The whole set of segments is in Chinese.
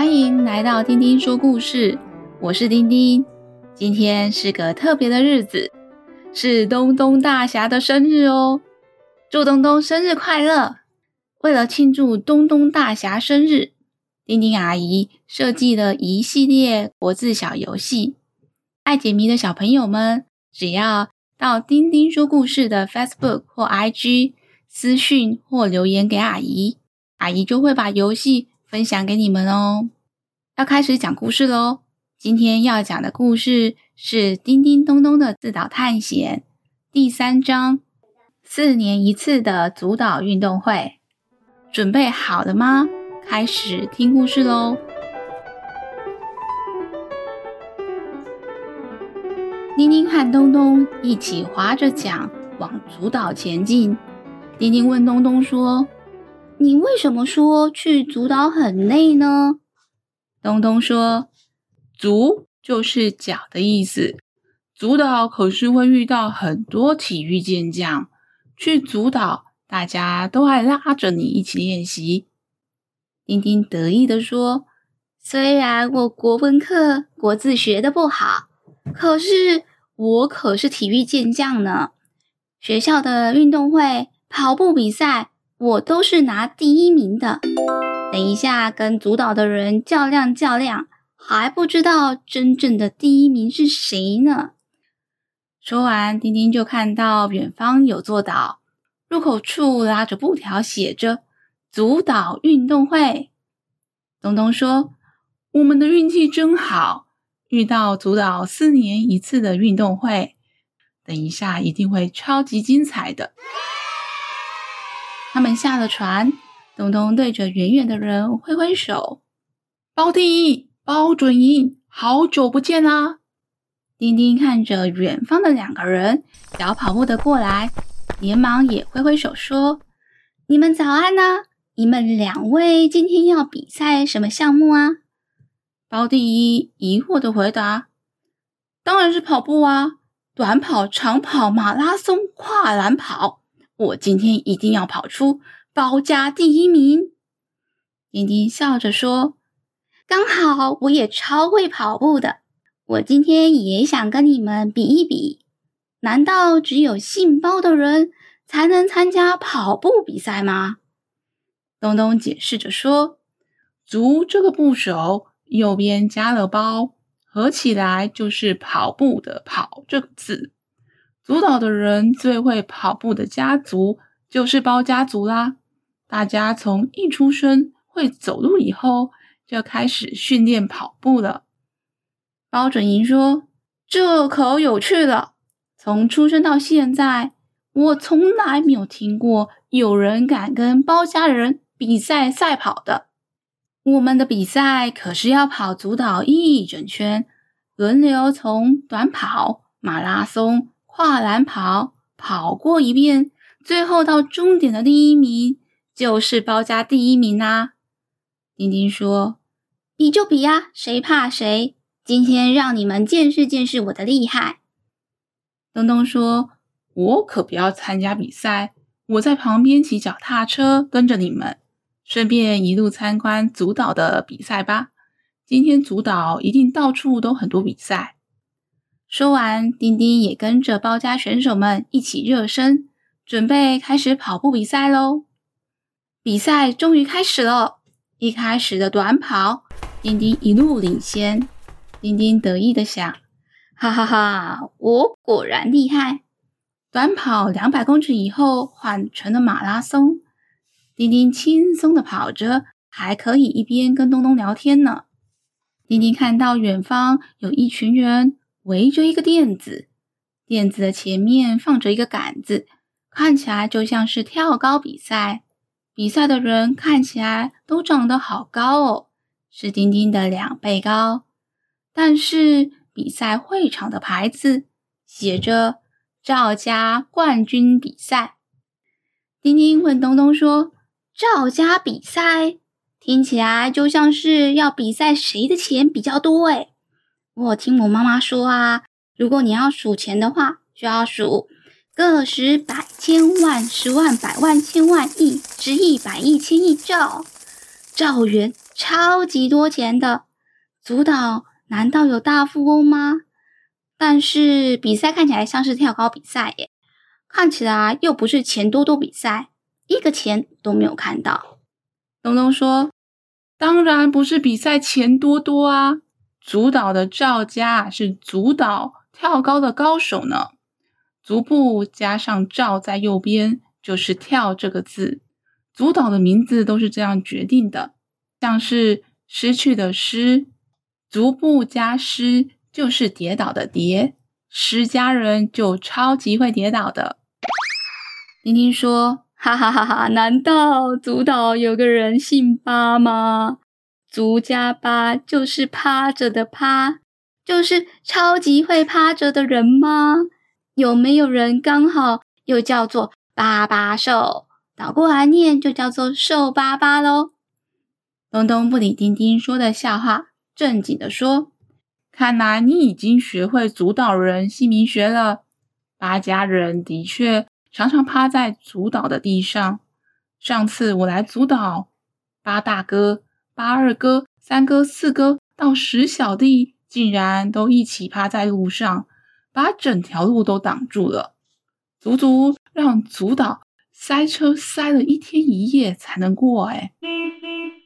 欢迎来到丁丁说故事，我是丁丁。今天是个特别的日子，是东东大侠的生日哦！祝东东生日快乐！为了庆祝东东大侠生日，丁丁阿姨设计了一系列国字小游戏。爱解谜的小朋友们，只要到丁丁说故事的 Facebook 或 IG 私讯或留言给阿姨，阿姨就会把游戏分享给你们哦。要开始讲故事喽！今天要讲的故事是《叮叮咚咚的自导探险》第三章：四年一次的主岛运动会。准备好了吗？开始听故事喽！叮叮和咚咚一起划着桨往主岛前进。叮叮问咚咚说：“你为什么说去足岛很累呢？”东东说：“足就是脚的意思，足岛可是会遇到很多体育健将。去足岛，大家都爱拉着你一起练习。”丁丁得意地说：“虽然我国文课国字学得不好，可是我可是体育健将呢。学校的运动会。”跑步比赛，我都是拿第一名的。等一下跟组岛的人较量较量，还不知道真正的第一名是谁呢。说完，丁丁就看到远方有座岛，入口处拉着布条，写着“组岛运动会”。东东说：“我们的运气真好，遇到组岛四年一次的运动会，等一下一定会超级精彩的。”他们下了船，东东对着远远的人挥挥手：“包第一，包准赢，好久不见啦！”丁丁看着远方的两个人小跑步的过来，连忙也挥挥手说：“你们早安呐！你们两位今天要比赛什么项目啊？”包第一疑惑的回答：“当然是跑步啊，短跑、长跑、马拉松、跨栏跑。”我今天一定要跑出包家第一名！丁丁笑着说：“刚好我也超会跑步的，我今天也想跟你们比一比。难道只有姓包的人才能参加跑步比赛吗？”东东解释着说：“足这个部首右边加了包，合起来就是跑步的跑这个字。”主岛的人最会跑步的家族就是包家族啦。大家从一出生会走路以后，就开始训练跑步了。包准营说：“这可有趣了！从出生到现在，我从来没有听过有人敢跟包家人比赛赛跑的。我们的比赛可是要跑组岛一整圈，轮流从短跑、马拉松。”跨栏跑跑过一遍，最后到终点的第一名就是包家第一名啦。丁丁说：“比就比呀，谁怕谁？今天让你们见识见识我的厉害。”东东说：“我可不要参加比赛，我在旁边骑脚踏车跟着你们，顺便一路参观组岛的比赛吧。今天组岛一定到处都很多比赛。”说完，丁丁也跟着包家选手们一起热身，准备开始跑步比赛喽。比赛终于开始了，一开始的短跑，丁丁一路领先。丁丁得意地想：哈哈哈，我果然厉害！短跑两百公尺以后，换成了马拉松。丁丁轻松地跑着，还可以一边跟东东聊天呢。丁丁看到远方有一群人。围着一个垫子，垫子的前面放着一个杆子，看起来就像是跳高比赛。比赛的人看起来都长得好高哦，是丁丁的两倍高。但是比赛会场的牌子写着“赵家冠军比赛”。丁丁问东东说：“赵家比赛听起来就像是要比赛谁的钱比较多诶。”我听我妈妈说啊，如果你要数钱的话，就要数个十百千万十万百万千万亿，十亿百亿千亿兆兆元超级多钱的。组导难道有大富翁吗？但是比赛看起来像是跳高比赛耶，看起来又不是钱多多比赛，一个钱都没有看到。东东说：“当然不是比赛钱多多啊，组导的赵家是组导跳高的高手呢。足部加上赵在右边，就是跳这个字。组导的名字都是这样决定的，像是失去的失。”足部加失就是跌倒的跌，失家人就超级会跌倒的。丁丁说：“哈哈哈哈！难道组导有个人姓八吗？足加八就是趴着的趴，就是超级会趴着的人吗？有没有人刚好又叫做八八兽？倒过来念就叫做瘦巴巴喽？”东东不理丁丁说的笑话。正经地说：“看来你已经学会主导人姓名学了。八家人的确常常趴在主导的地上。上次我来主导，八大哥、八二哥、三哥、四哥到十小弟，竟然都一起趴在路上，把整条路都挡住了，足足让组导塞车塞了一天一夜才能过。”哎，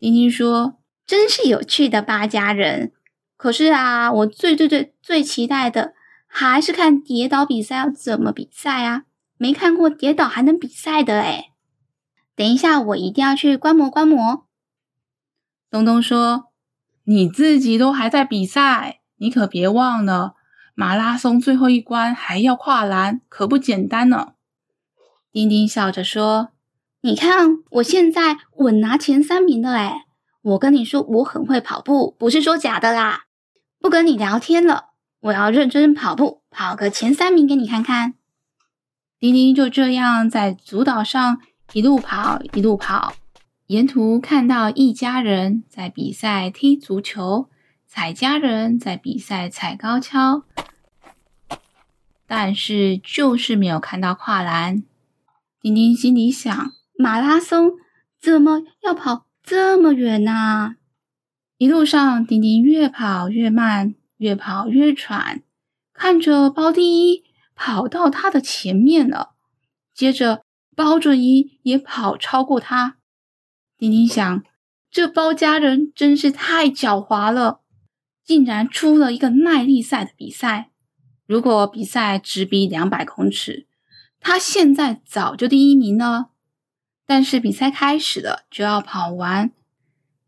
丁丁说。真是有趣的八家人，可是啊，我最最最最期待的还是看跌倒比赛要怎么比赛啊！没看过跌倒还能比赛的诶。等一下，我一定要去观摩观摩。东东说：“你自己都还在比赛，你可别忘了，马拉松最后一关还要跨栏，可不简单呢。”丁丁笑着说：“你看，我现在稳拿前三名的诶。”我跟你说，我很会跑步，不是说假的啦。不跟你聊天了，我要认真跑步，跑个前三名给你看看。丁丁就这样在足岛上一路跑，一路跑，沿途看到一家人在比赛踢足球，彩家人在比赛踩高跷，但是就是没有看到跨栏。丁丁心里想：马拉松怎么要跑？这么远呐、啊！一路上，丁丁越跑越慢，越跑越喘，看着包第一跑到他的前面了，接着包准一也跑超过他。丁丁想，这包家人真是太狡猾了，竟然出了一个耐力赛的比赛。如果比赛只比两百公尺，他现在早就第一名了。但是比赛开始了，就要跑完，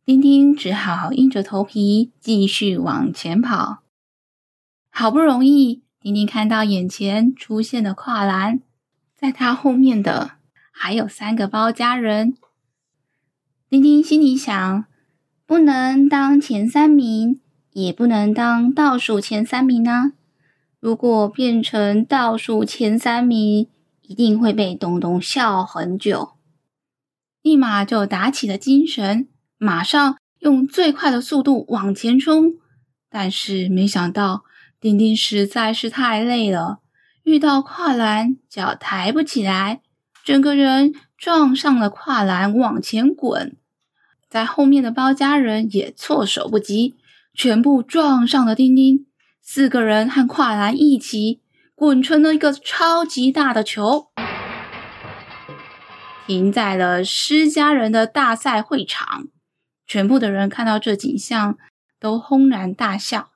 丁丁只好硬着头皮继续往前跑。好不容易，丁丁看到眼前出现的跨栏，在他后面的还有三个包家人。丁丁心里想：不能当前三名，也不能当倒数前三名呢。如果变成倒数前三名，一定会被东东笑很久。立马就打起了精神，马上用最快的速度往前冲。但是没想到，丁丁实在是太累了，遇到跨栏，脚抬不起来，整个人撞上了跨栏，往前滚。在后面的包家人也措手不及，全部撞上了丁丁。四个人和跨栏一起滚成了一个超级大的球。停在了施家人的大赛会场，全部的人看到这景象都轰然大笑。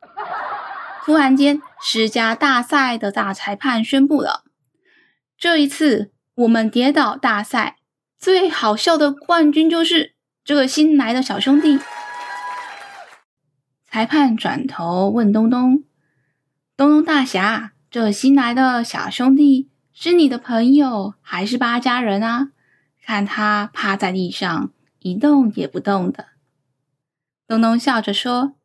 突然间，施家大赛的大裁判宣布了：这一次我们跌倒大赛最好笑的冠军就是这个新来的小兄弟。裁判转头问东东：“东东大侠，这新来的小兄弟是你的朋友还是八家人啊？”看他趴在地上一动也不动的，东东笑着说：“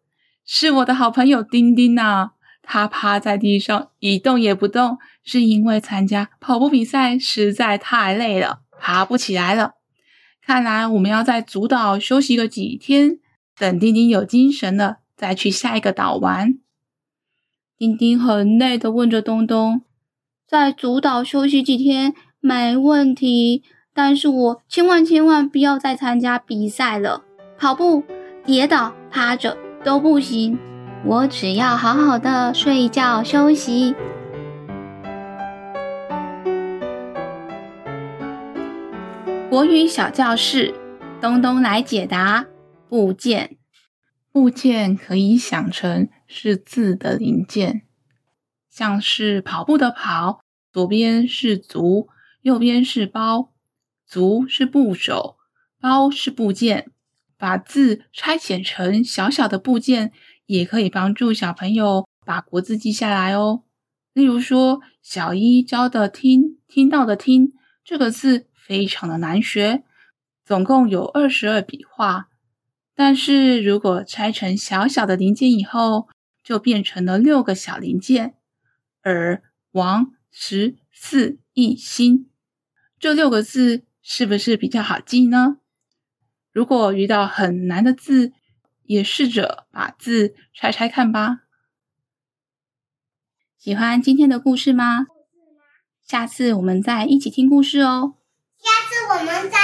是我的好朋友丁丁呐。他趴在地上一动也不动，是因为参加跑步比赛实在太累了，爬不起来了。看来我们要在主岛休息个几天，等丁丁有精神了再去下一个岛玩。”丁丁很累的问着东东：“在主岛休息几天没问题。”但是我千万千万不要再参加比赛了，跑步跌倒、趴着都不行。我只要好好的睡觉休息。国语小教室，东东来解答。部件，部件可以想成是字的零件，像是跑步的跑，左边是足，右边是包。足是部首，包是部件。把字拆解成小小的部件，也可以帮助小朋友把国字记下来哦。例如说，小一教的“听”，听到的“听”这个字非常的难学，总共有二十二笔画。但是如果拆成小小的零件以后，就变成了六个小零件：而、王、十四一心。这六个字。是不是比较好记呢？如果遇到很难的字，也试着把字拆拆看吧。喜欢今天的故事吗？下次我们再一起听故事哦。下次我们再。